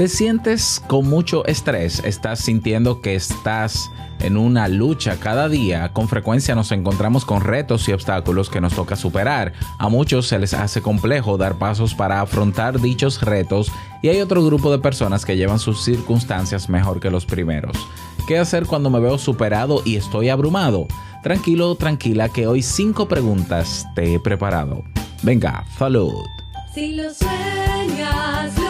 Te sientes con mucho estrés, estás sintiendo que estás en una lucha cada día. Con frecuencia nos encontramos con retos y obstáculos que nos toca superar. A muchos se les hace complejo dar pasos para afrontar dichos retos y hay otro grupo de personas que llevan sus circunstancias mejor que los primeros. ¿Qué hacer cuando me veo superado y estoy abrumado? Tranquilo, tranquila, que hoy cinco preguntas te he preparado. Venga, salud. Si lo sueñas,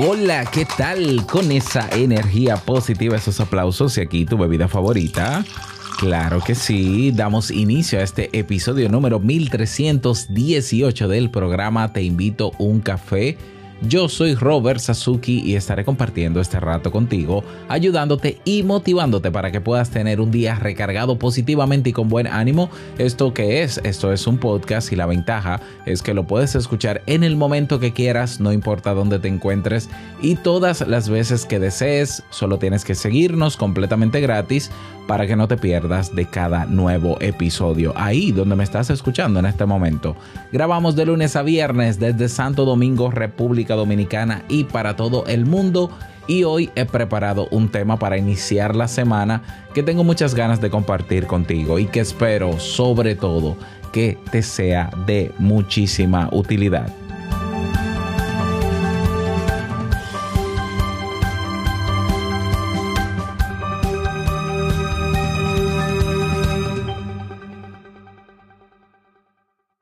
Hola, ¿qué tal? Con esa energía positiva, esos aplausos y aquí tu bebida favorita. Claro que sí, damos inicio a este episodio número 1318 del programa Te invito un café yo soy Robert Sasuki y estaré compartiendo este rato contigo, ayudándote y motivándote para que puedas tener un día recargado positivamente y con buen ánimo. ¿Esto que es? Esto es un podcast y la ventaja es que lo puedes escuchar en el momento que quieras, no importa dónde te encuentres y todas las veces que desees. Solo tienes que seguirnos completamente gratis para que no te pierdas de cada nuevo episodio. Ahí donde me estás escuchando en este momento. Grabamos de lunes a viernes desde Santo Domingo, República Dominicana y para todo el mundo. Y hoy he preparado un tema para iniciar la semana que tengo muchas ganas de compartir contigo y que espero sobre todo que te sea de muchísima utilidad.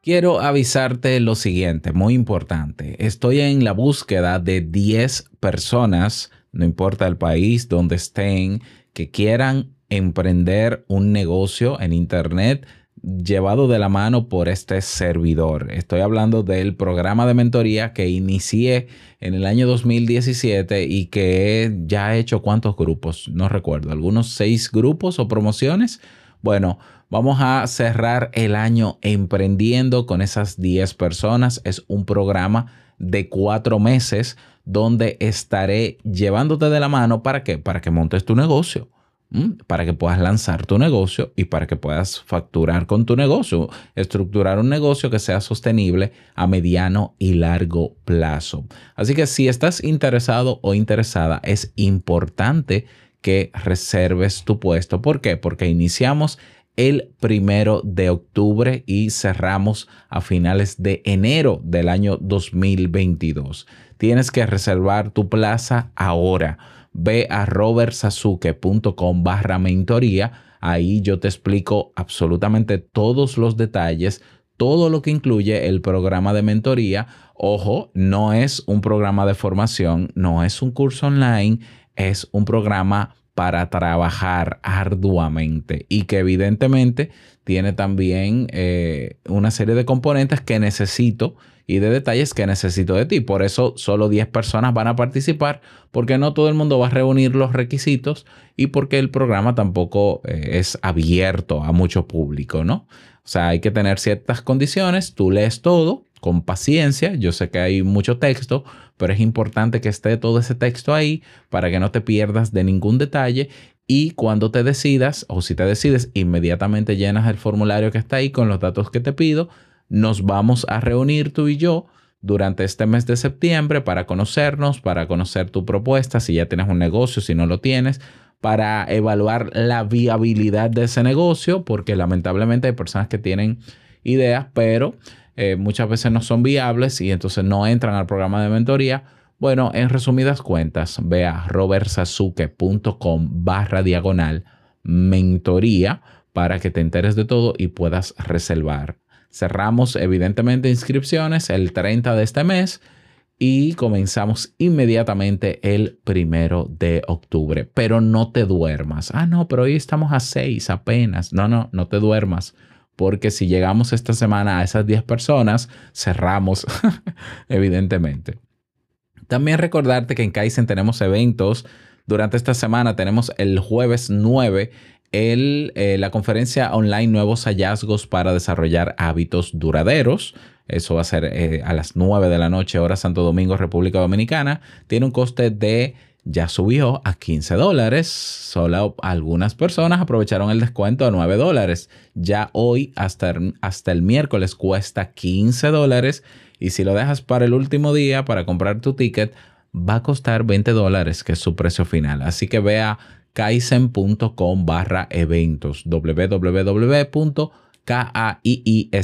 Quiero avisarte lo siguiente, muy importante. Estoy en la búsqueda de 10 personas, no importa el país donde estén, que quieran emprender un negocio en Internet llevado de la mano por este servidor. Estoy hablando del programa de mentoría que inicié en el año 2017 y que ya he hecho cuántos grupos, no recuerdo, algunos seis grupos o promociones. Bueno, Vamos a cerrar el año emprendiendo con esas 10 personas. Es un programa de cuatro meses donde estaré llevándote de la mano para qué? Para que montes tu negocio, para que puedas lanzar tu negocio y para que puedas facturar con tu negocio, estructurar un negocio que sea sostenible a mediano y largo plazo. Así que si estás interesado o interesada, es importante que reserves tu puesto. ¿Por qué? Porque iniciamos el primero de octubre y cerramos a finales de enero del año 2022. Tienes que reservar tu plaza ahora. Ve a robertsasuke.com barra mentoría. Ahí yo te explico absolutamente todos los detalles, todo lo que incluye el programa de mentoría. Ojo, no es un programa de formación, no es un curso online, es un programa para trabajar arduamente y que evidentemente tiene también eh, una serie de componentes que necesito y de detalles que necesito de ti. Por eso solo 10 personas van a participar porque no todo el mundo va a reunir los requisitos y porque el programa tampoco eh, es abierto a mucho público, ¿no? O sea, hay que tener ciertas condiciones, tú lees todo con paciencia, yo sé que hay mucho texto, pero es importante que esté todo ese texto ahí para que no te pierdas de ningún detalle y cuando te decidas o si te decides, inmediatamente llenas el formulario que está ahí con los datos que te pido. Nos vamos a reunir tú y yo durante este mes de septiembre para conocernos, para conocer tu propuesta, si ya tienes un negocio, si no lo tienes, para evaluar la viabilidad de ese negocio, porque lamentablemente hay personas que tienen ideas, pero eh, muchas veces no son viables y entonces no entran al programa de mentoría Bueno, en resumidas cuentas, ve a robertsazuke.com barra diagonal mentoría para que te enteres de todo y puedas reservar. Cerramos evidentemente inscripciones el 30 de este mes y comenzamos inmediatamente el primero de octubre. Pero no te duermas. Ah, no, pero hoy estamos a 6 apenas. No, no, no te duermas. Porque si llegamos esta semana a esas 10 personas, cerramos, evidentemente. También recordarte que en Kaizen tenemos eventos. Durante esta semana tenemos el jueves 9 el, eh, la conferencia online Nuevos hallazgos para desarrollar hábitos duraderos. Eso va a ser eh, a las 9 de la noche, hora Santo Domingo, República Dominicana. Tiene un coste de, ya subió a 15 dólares. Solo algunas personas aprovecharon el descuento a 9 dólares. Ya hoy, hasta, hasta el miércoles, cuesta 15 dólares. Y si lo dejas para el último día, para comprar tu ticket, va a costar 20 dólares, que es su precio final. Así que vea kaizen.com barra eventos. www K-A-I-I-S-E-N.com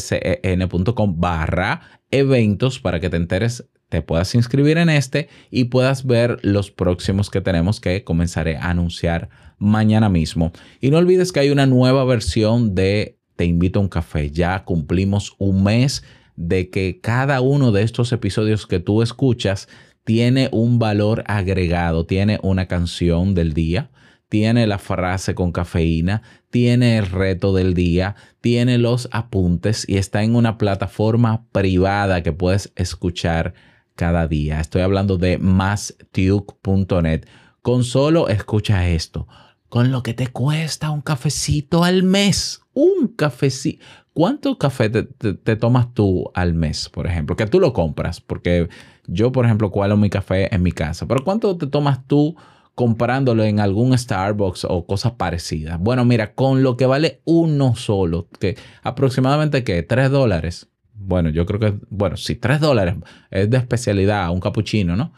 barra eventos para que te enteres, te puedas inscribir en este y puedas ver los próximos que tenemos que comenzaré a anunciar mañana mismo. Y no olvides que hay una nueva versión de Te invito a un café. Ya cumplimos un mes de que cada uno de estos episodios que tú escuchas tiene un valor agregado, tiene una canción del día, tiene la frase con cafeína, tiene el reto del día, tiene los apuntes y está en una plataforma privada que puedes escuchar cada día. Estoy hablando de mastuke.net. Con solo escucha esto, con lo que te cuesta un cafecito al mes. Un cafecito. ¿Cuánto café te, te, tomas tú al mes, por ejemplo? Que tú lo compras, porque yo, por ejemplo, cualo mi café en mi casa. Pero ¿cuánto te tomas tú? comprándolo en algún Starbucks o cosas parecidas. Bueno, mira, con lo que vale uno solo, que aproximadamente que 3 dólares. Bueno, yo creo que, bueno, si 3 dólares es de especialidad, un capuchino, ¿no?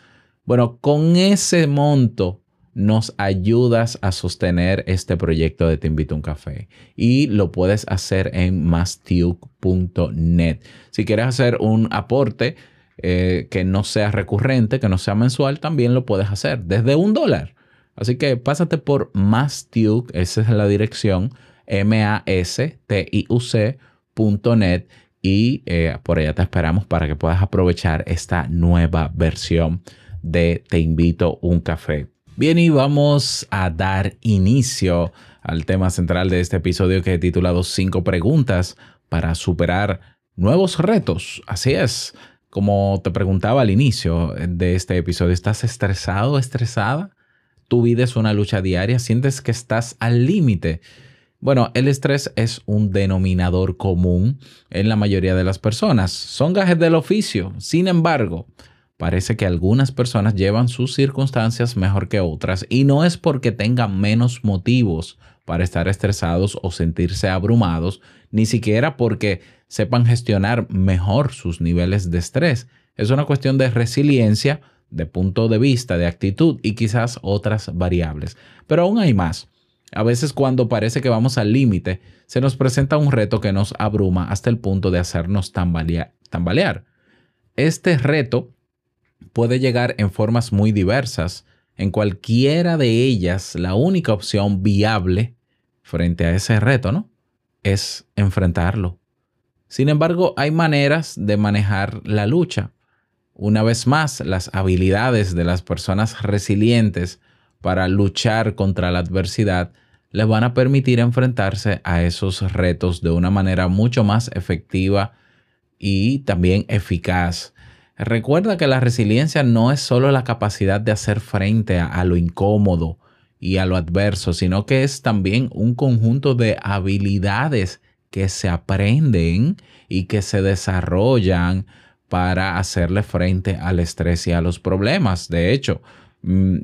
Bueno, con ese monto nos ayudas a sostener este proyecto de Te invito a un café y lo puedes hacer en mastiuk.net. Si quieres hacer un aporte, eh, que no sea recurrente, que no sea mensual, también lo puedes hacer desde un dólar. Así que pásate por Mastiuc, esa es la dirección, M-A-S-T-I-U-C.net y eh, por allá te esperamos para que puedas aprovechar esta nueva versión de Te invito un café. Bien, y vamos a dar inicio al tema central de este episodio que he titulado Cinco preguntas para superar nuevos retos. Así es. Como te preguntaba al inicio de este episodio, ¿estás estresado, estresada? ¿Tu vida es una lucha diaria? ¿Sientes que estás al límite? Bueno, el estrés es un denominador común en la mayoría de las personas. Son gajes del oficio. Sin embargo, parece que algunas personas llevan sus circunstancias mejor que otras y no es porque tengan menos motivos para estar estresados o sentirse abrumados, ni siquiera porque sepan gestionar mejor sus niveles de estrés. Es una cuestión de resiliencia, de punto de vista, de actitud y quizás otras variables. Pero aún hay más. A veces cuando parece que vamos al límite, se nos presenta un reto que nos abruma hasta el punto de hacernos tambalear. Este reto puede llegar en formas muy diversas. En cualquiera de ellas, la única opción viable frente a ese reto, ¿no? Es enfrentarlo, sin embargo, hay maneras de manejar la lucha. Una vez más, las habilidades de las personas resilientes para luchar contra la adversidad les van a permitir enfrentarse a esos retos de una manera mucho más efectiva y también eficaz. Recuerda que la resiliencia no es solo la capacidad de hacer frente a, lo incómodo y a lo adverso, sino que es también un conjunto de habilidades que se aprenden y que se desarrollan para hacerle frente al estrés y a los problemas. De hecho,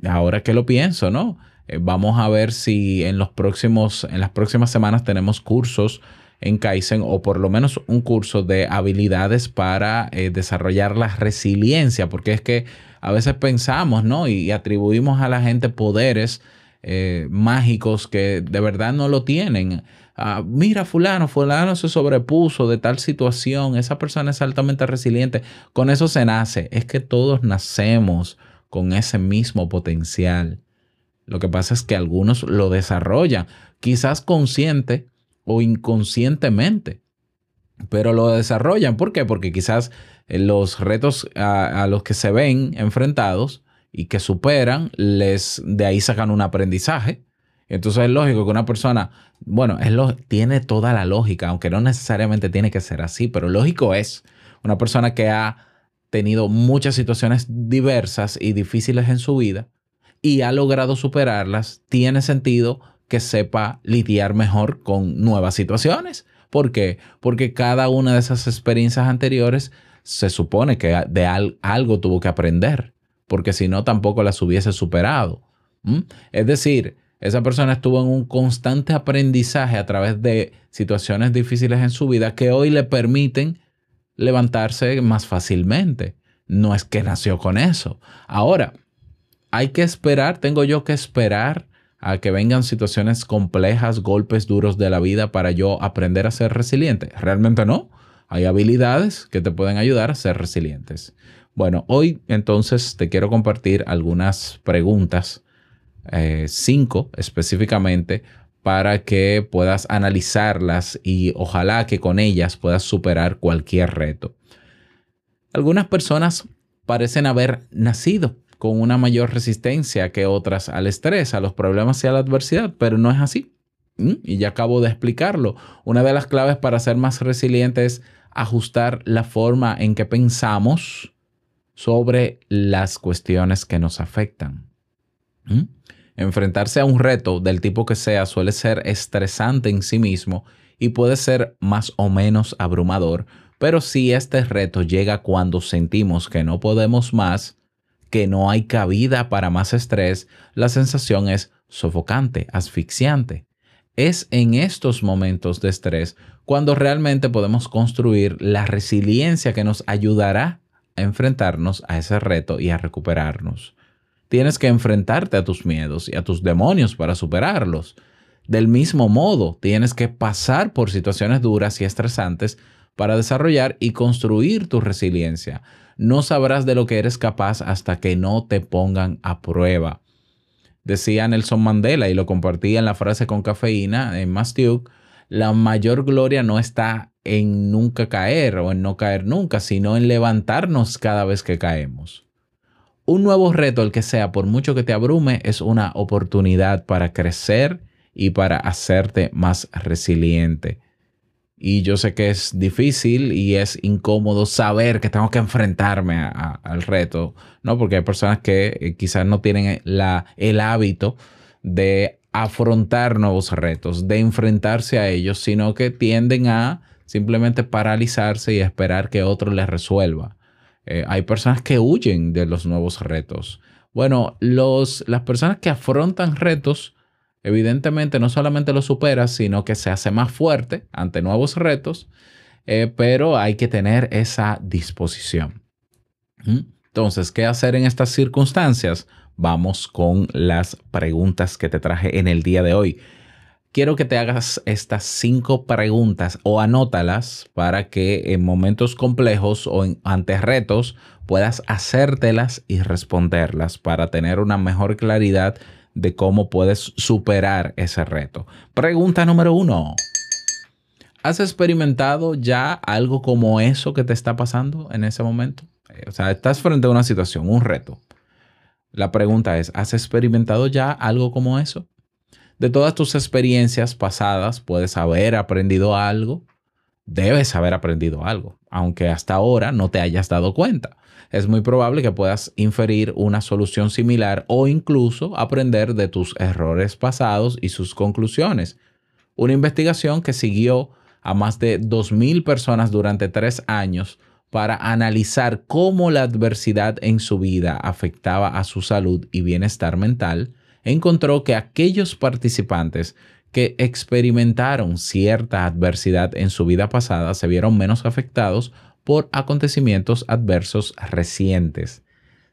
ahora que lo pienso, ¿no? Eh, vamos a ver si en los próximos, en las próximas semanas tenemos cursos en Kaizen o por lo menos un curso de habilidades para eh, desarrollar la resiliencia, porque es que a veces pensamos, ¿no? Y atribuimos a la gente poderes eh, mágicos que de verdad no lo tienen. Ah, mira, fulano, fulano se sobrepuso de tal situación, esa persona es altamente resiliente. Con eso se nace. Es que todos nacemos con ese mismo potencial. Lo que pasa es que algunos lo desarrollan, quizás consciente o inconscientemente, pero lo desarrollan. ¿Por qué? Porque quizás eh, los retos a, los que se ven enfrentados y que superan, les, de ahí sacan un aprendizaje. Entonces es lógico que una persona, bueno, es lo, tiene toda la lógica, aunque no necesariamente tiene que ser así, pero lógico es una persona que ha tenido muchas situaciones diversas y difíciles en su vida y ha logrado superarlas, tiene sentido que sepa lidiar mejor con nuevas situaciones. ¿Por qué? Porque cada una de esas experiencias anteriores se supone que de algo tuvo que aprender, porque si no tampoco las hubiese superado. Es decir, esa persona estuvo en un constante aprendizaje a través de situaciones difíciles en su vida que hoy le permiten levantarse más fácilmente. No es que nació con eso. Ahora, hay que esperar, tengo yo que esperar a que vengan situaciones complejas, golpes duros de la vida para yo aprender a ser resiliente. Realmente no. Hay habilidades que te pueden ayudar a ser resilientes. Bueno, hoy entonces te quiero compartir algunas preguntas, eh, cinco específicamente, para que puedas analizarlas y ojalá que con ellas puedas superar cualquier reto. Algunas personas parecen haber nacido con una mayor resistencia que otras al estrés, a los problemas y a la adversidad, pero no es así. ¿Mm? Y ya acabo de explicarlo. Una de las claves para ser más resiliente es ajustar la forma en que pensamos sobre las cuestiones que nos afectan. ¿Mm? Enfrentarse a un reto del tipo que sea suele ser estresante en sí mismo y puede ser más o menos abrumador, pero si este reto llega cuando sentimos que no podemos más, que no hay cabida para más estrés, la sensación es sofocante, asfixiante. Es en estos momentos de estrés cuando realmente podemos construir la resiliencia que nos ayudará a enfrentarnos a ese reto y a recuperarnos. Tienes que enfrentarte a tus miedos y a tus demonios para superarlos. Del mismo modo, tienes que pasar por situaciones duras y estresantes para desarrollar y construir tu resiliencia. No sabrás de lo que eres capaz hasta que no te pongan a prueba. Decía Nelson Mandela y lo compartía en la frase con cafeína en Mastiuk, la mayor gloria no está en nunca caer o en no caer nunca, sino en levantarnos cada vez que caemos. Un nuevo reto, el que sea, por mucho que te abrume, es una oportunidad para crecer y para hacerte más resiliente. Y yo sé que es difícil y es incómodo saber que tengo que enfrentarme al reto, ¿no? Porque hay personas que eh, quizás no tienen la, el hábito de afrontar nuevos retos, de enfrentarse a ellos, sino que tienden a simplemente paralizarse y esperar que otro les resuelva. Eh, hay personas que huyen de los nuevos retos. Bueno, los, las personas que afrontan retos evidentemente no solamente lo supera, sino que se hace más fuerte ante nuevos retos, eh, pero hay que tener esa disposición. ¿Mm? Entonces, ¿qué hacer en estas circunstancias? Vamos con las preguntas que te traje en el día de hoy. Quiero que te hagas estas cinco preguntas o anótalas para que en momentos complejos o ante retos puedas hacértelas y responderlas para tener una mejor claridad de cómo puedes superar ese reto. Pregunta número uno. ¿Has experimentado ya algo como eso que te está pasando en ese momento? Eh, o sea, estás frente a una situación, un reto. La pregunta es, ¿has experimentado ya algo como eso? De todas tus experiencias pasadas, puedes haber aprendido algo, debes haber aprendido algo, aunque hasta ahora no te hayas dado cuenta es muy probable que puedas inferir una solución similar o incluso aprender de tus errores pasados y sus conclusiones. Una investigación que siguió a más de 2.000 personas durante tres años para analizar cómo la adversidad en su vida afectaba a su salud y bienestar mental, encontró que aquellos participantes que experimentaron cierta adversidad en su vida pasada se vieron menos afectados por acontecimientos adversos recientes.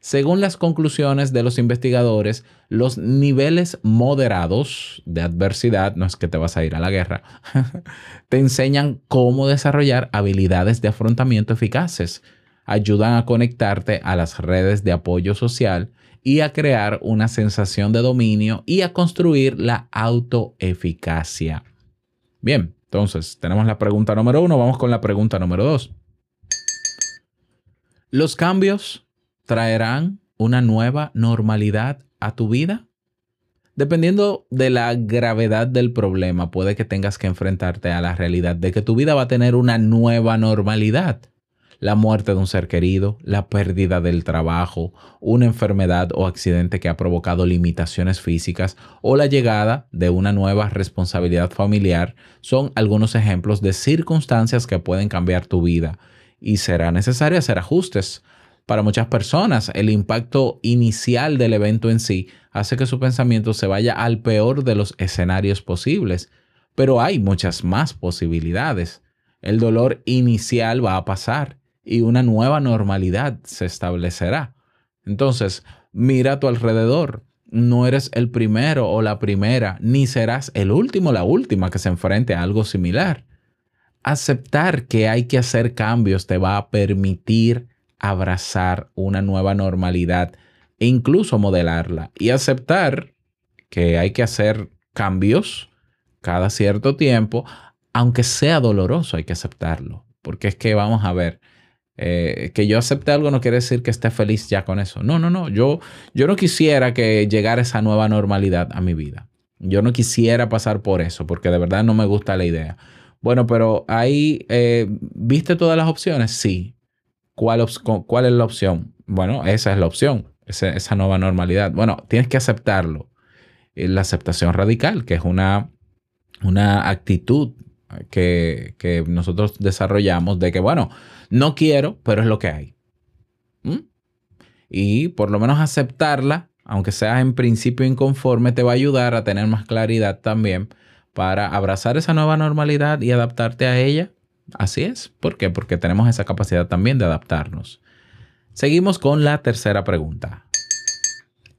Según las conclusiones de los investigadores, los niveles moderados de adversidad, no es que te vas a ir a la guerra, te enseñan cómo desarrollar habilidades de afrontamiento eficaces, ayudan a conectarte a las redes de apoyo social y a crear una sensación de dominio y a construir la autoeficacia. Bien, entonces tenemos la pregunta número uno, vamos con la pregunta número dos. ¿Los cambios traerán una nueva normalidad a tu vida? Dependiendo de la gravedad del problema, puede que tengas que enfrentarte a la realidad de que tu vida va a tener una nueva normalidad. La muerte de un ser querido, la pérdida del trabajo, una enfermedad o accidente que ha provocado limitaciones físicas o la llegada de una nueva responsabilidad familiar son algunos ejemplos de circunstancias que pueden cambiar tu vida y será necesario hacer ajustes para muchas personas, el impacto inicial del evento en sí hace que su pensamiento se vaya al peor de los escenarios posibles, pero hay muchas más posibilidades. El dolor inicial va a pasar y una nueva normalidad se establecerá. Entonces, mira a tu alrededor. No eres el primero o la primera, ni serás el último o la última que se enfrente a algo similar. Aceptar que hay que hacer cambios te va a permitir abrazar una nueva normalidad e incluso modelarla y aceptar que hay que hacer cambios cada cierto tiempo, aunque sea doloroso, hay que aceptarlo. Porque es que vamos a ver, eh, que yo acepte algo no quiere decir que esté feliz ya con eso. No, no, no. Yo, yo no quisiera que llegara esa nueva normalidad a mi vida. Yo no quisiera pasar por eso, porque de verdad no me gusta la idea. Bueno, pero ahí, eh, ¿viste todas las opciones? Sí. ¿Cuál, ¿Cuál, es la opción? Bueno, esa es la opción, esa, esa nueva normalidad. Bueno, tienes que aceptarlo. Eh, la aceptación radical, que es una, una actitud que, nosotros desarrollamos de que, bueno, no quiero, pero es lo que hay. ¿Mm? Y por lo menos aceptarla, aunque sea en principio inconforme, te va a ayudar a tener más claridad también para abrazar esa nueva normalidad y adaptarte a ella Así es. ¿Por qué? Porque tenemos esa capacidad también de adaptarnos. Seguimos con la tercera pregunta.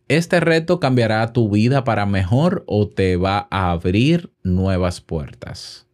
¿Este reto cambiará tu vida para mejor o te va a abrir nuevas puertas?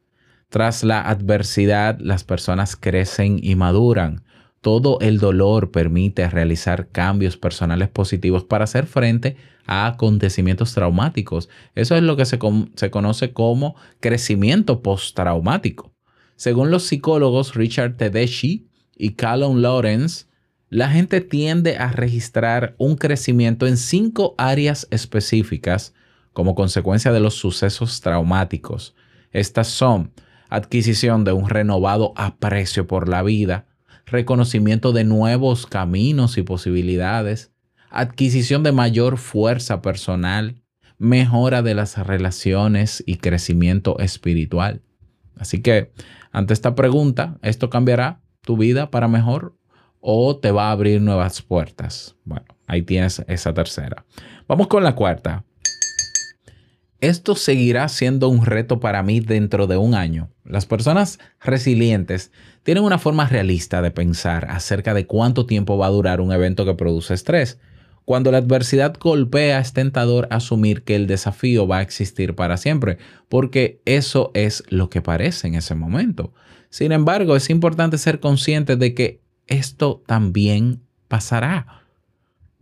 Tras la adversidad, las personas crecen y maduran. Todo el dolor permite realizar cambios personales positivos para hacer frente a acontecimientos traumáticos. Eso es lo que se, conoce como crecimiento postraumático. Según los psicólogos Richard Tedeschi y Callum Lawrence, la gente tiende a registrar un crecimiento en cinco áreas específicas como consecuencia de los sucesos traumáticos. Estas son adquisición de un renovado aprecio por la vida, reconocimiento de nuevos caminos y posibilidades, adquisición de mayor fuerza personal, mejora de las relaciones y crecimiento espiritual. Así que ante esta pregunta, ¿esto cambiará tu vida para mejor o te va a abrir nuevas puertas? Bueno, ahí tienes esa tercera. Vamos con la cuarta. Esto seguirá siendo un reto para mí dentro de un año. Las personas resilientes tienen una forma realista de pensar acerca de cuánto tiempo va a durar un evento que produce estrés. Cuando la adversidad golpea, es tentador asumir que el desafío va a existir para siempre, porque eso es lo que parece en ese momento. Sin embargo, es importante ser consciente de que esto también pasará.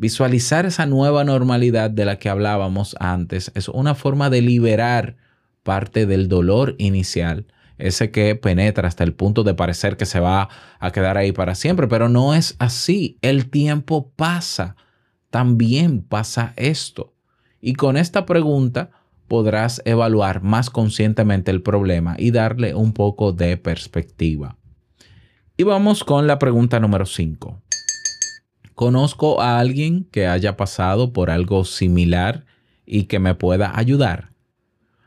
Visualizar esa nueva normalidad de la que hablábamos antes es una forma de liberar parte del dolor inicial, ese que penetra hasta el punto de parecer que se va a quedar ahí para siempre, pero no es así. El tiempo pasa también pasa esto. Y con esta pregunta podrás evaluar más conscientemente el problema y darle un poco de perspectiva. Y vamos con la pregunta número 5. ¿Conozco a alguien que haya pasado por algo similar y que me pueda ayudar?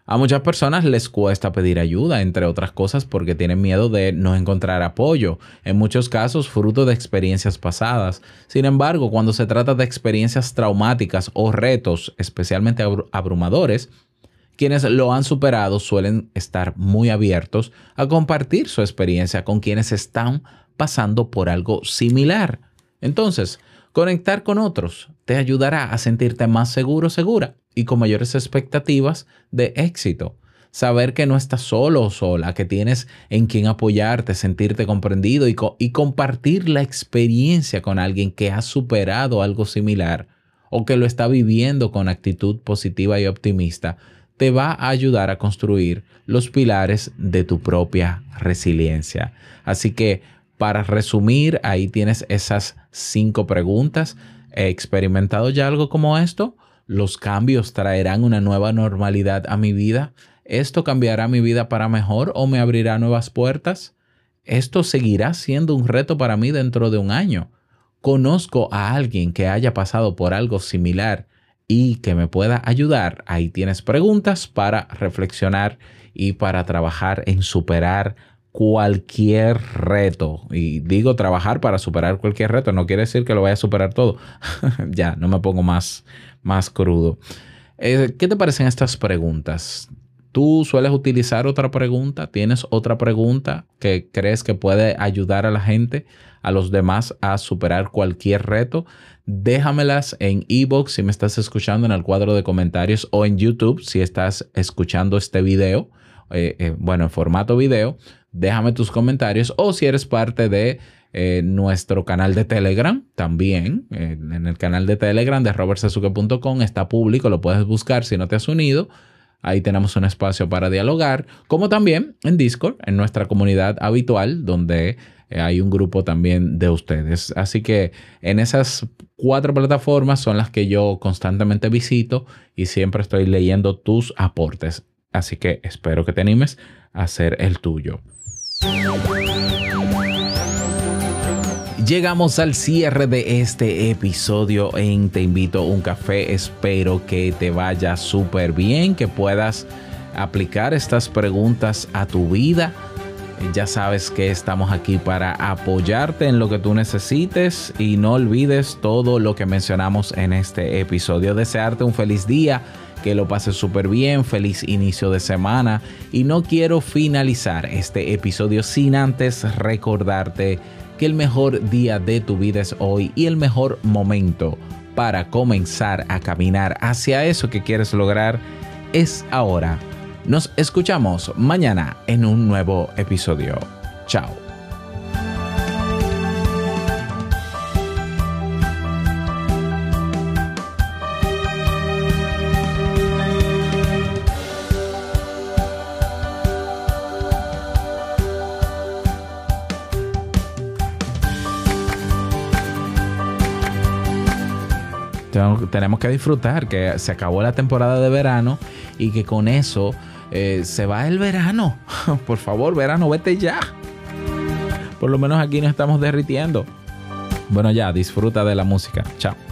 A muchas personas les cuesta pedir ayuda, entre otras cosas porque tienen miedo de no encontrar apoyo, en muchos casos fruto de experiencias pasadas. Sin embargo, cuando se trata de experiencias traumáticas o retos especialmente abrumadores, quienes lo han superado suelen estar muy abiertos a compartir su experiencia con quienes están pasando por algo similar. Entonces, Conectar con otros te ayudará a sentirte más seguro, segura y con mayores expectativas de éxito. Saber que no estás solo o sola, que tienes en quien apoyarte, sentirte comprendido y, y compartir la experiencia con alguien que ha superado algo similar o que lo está viviendo con actitud positiva y optimista, te va a ayudar a construir los pilares de tu propia resiliencia. Así que para resumir, ahí tienes esas cinco preguntas. ¿He experimentado ya algo como esto? ¿Los cambios traerán una nueva normalidad a mi vida? ¿Esto cambiará mi vida para mejor o me abrirá nuevas puertas? ¿Esto seguirá siendo un reto para mí dentro de un año? ¿Conozco a alguien que haya pasado por algo similar y que me pueda ayudar? Ahí tienes preguntas para reflexionar y para trabajar en superar cualquier reto. Y digo trabajar para superar cualquier reto, no quiere decir que lo vaya a superar todo. ya, no me pongo más, más crudo. Eh, ¿Qué te parecen estas preguntas? ¿Tú sueles utilizar otra pregunta? ¿Tienes otra pregunta que crees que puede ayudar a la gente, a los demás, a superar cualquier reto? Déjamelas en ebook si me estás escuchando en el cuadro de comentarios o en YouTube si estás escuchando este video. Eh, eh, bueno, en formato video déjame tus comentarios o si eres parte de eh, nuestro canal de Telegram también. En el canal de Telegram de robertsazuke.com está público, lo puedes buscar si no te has unido. Ahí tenemos un espacio para dialogar, como también en Discord, en nuestra comunidad habitual, donde hay un grupo también de ustedes. Así que en esas cuatro plataformas son las que yo constantemente visito y siempre estoy leyendo tus aportes. Así que espero que te animes a hacer el tuyo. Llegamos al cierre de este episodio en Te invito a un café. Espero que te vaya súper bien, que puedas aplicar estas preguntas a tu vida. Ya sabes que estamos aquí para apoyarte en lo que tú necesites y no olvides todo lo que mencionamos en este episodio. Desearte un feliz día que lo pases súper bien, feliz inicio de semana y no quiero finalizar este episodio sin antes recordarte que el mejor día de tu vida es hoy y el mejor momento para comenzar a caminar hacia eso que quieres lograr es ahora. Nos escuchamos mañana en un nuevo episodio. Chao. Tenemos que disfrutar que se acabó la temporada de verano y que con eso eh, se va el verano. Por favor, verano, vete ya. Por lo menos aquí nos estamos derritiendo. Bueno, ya, disfruta de la música. Chao.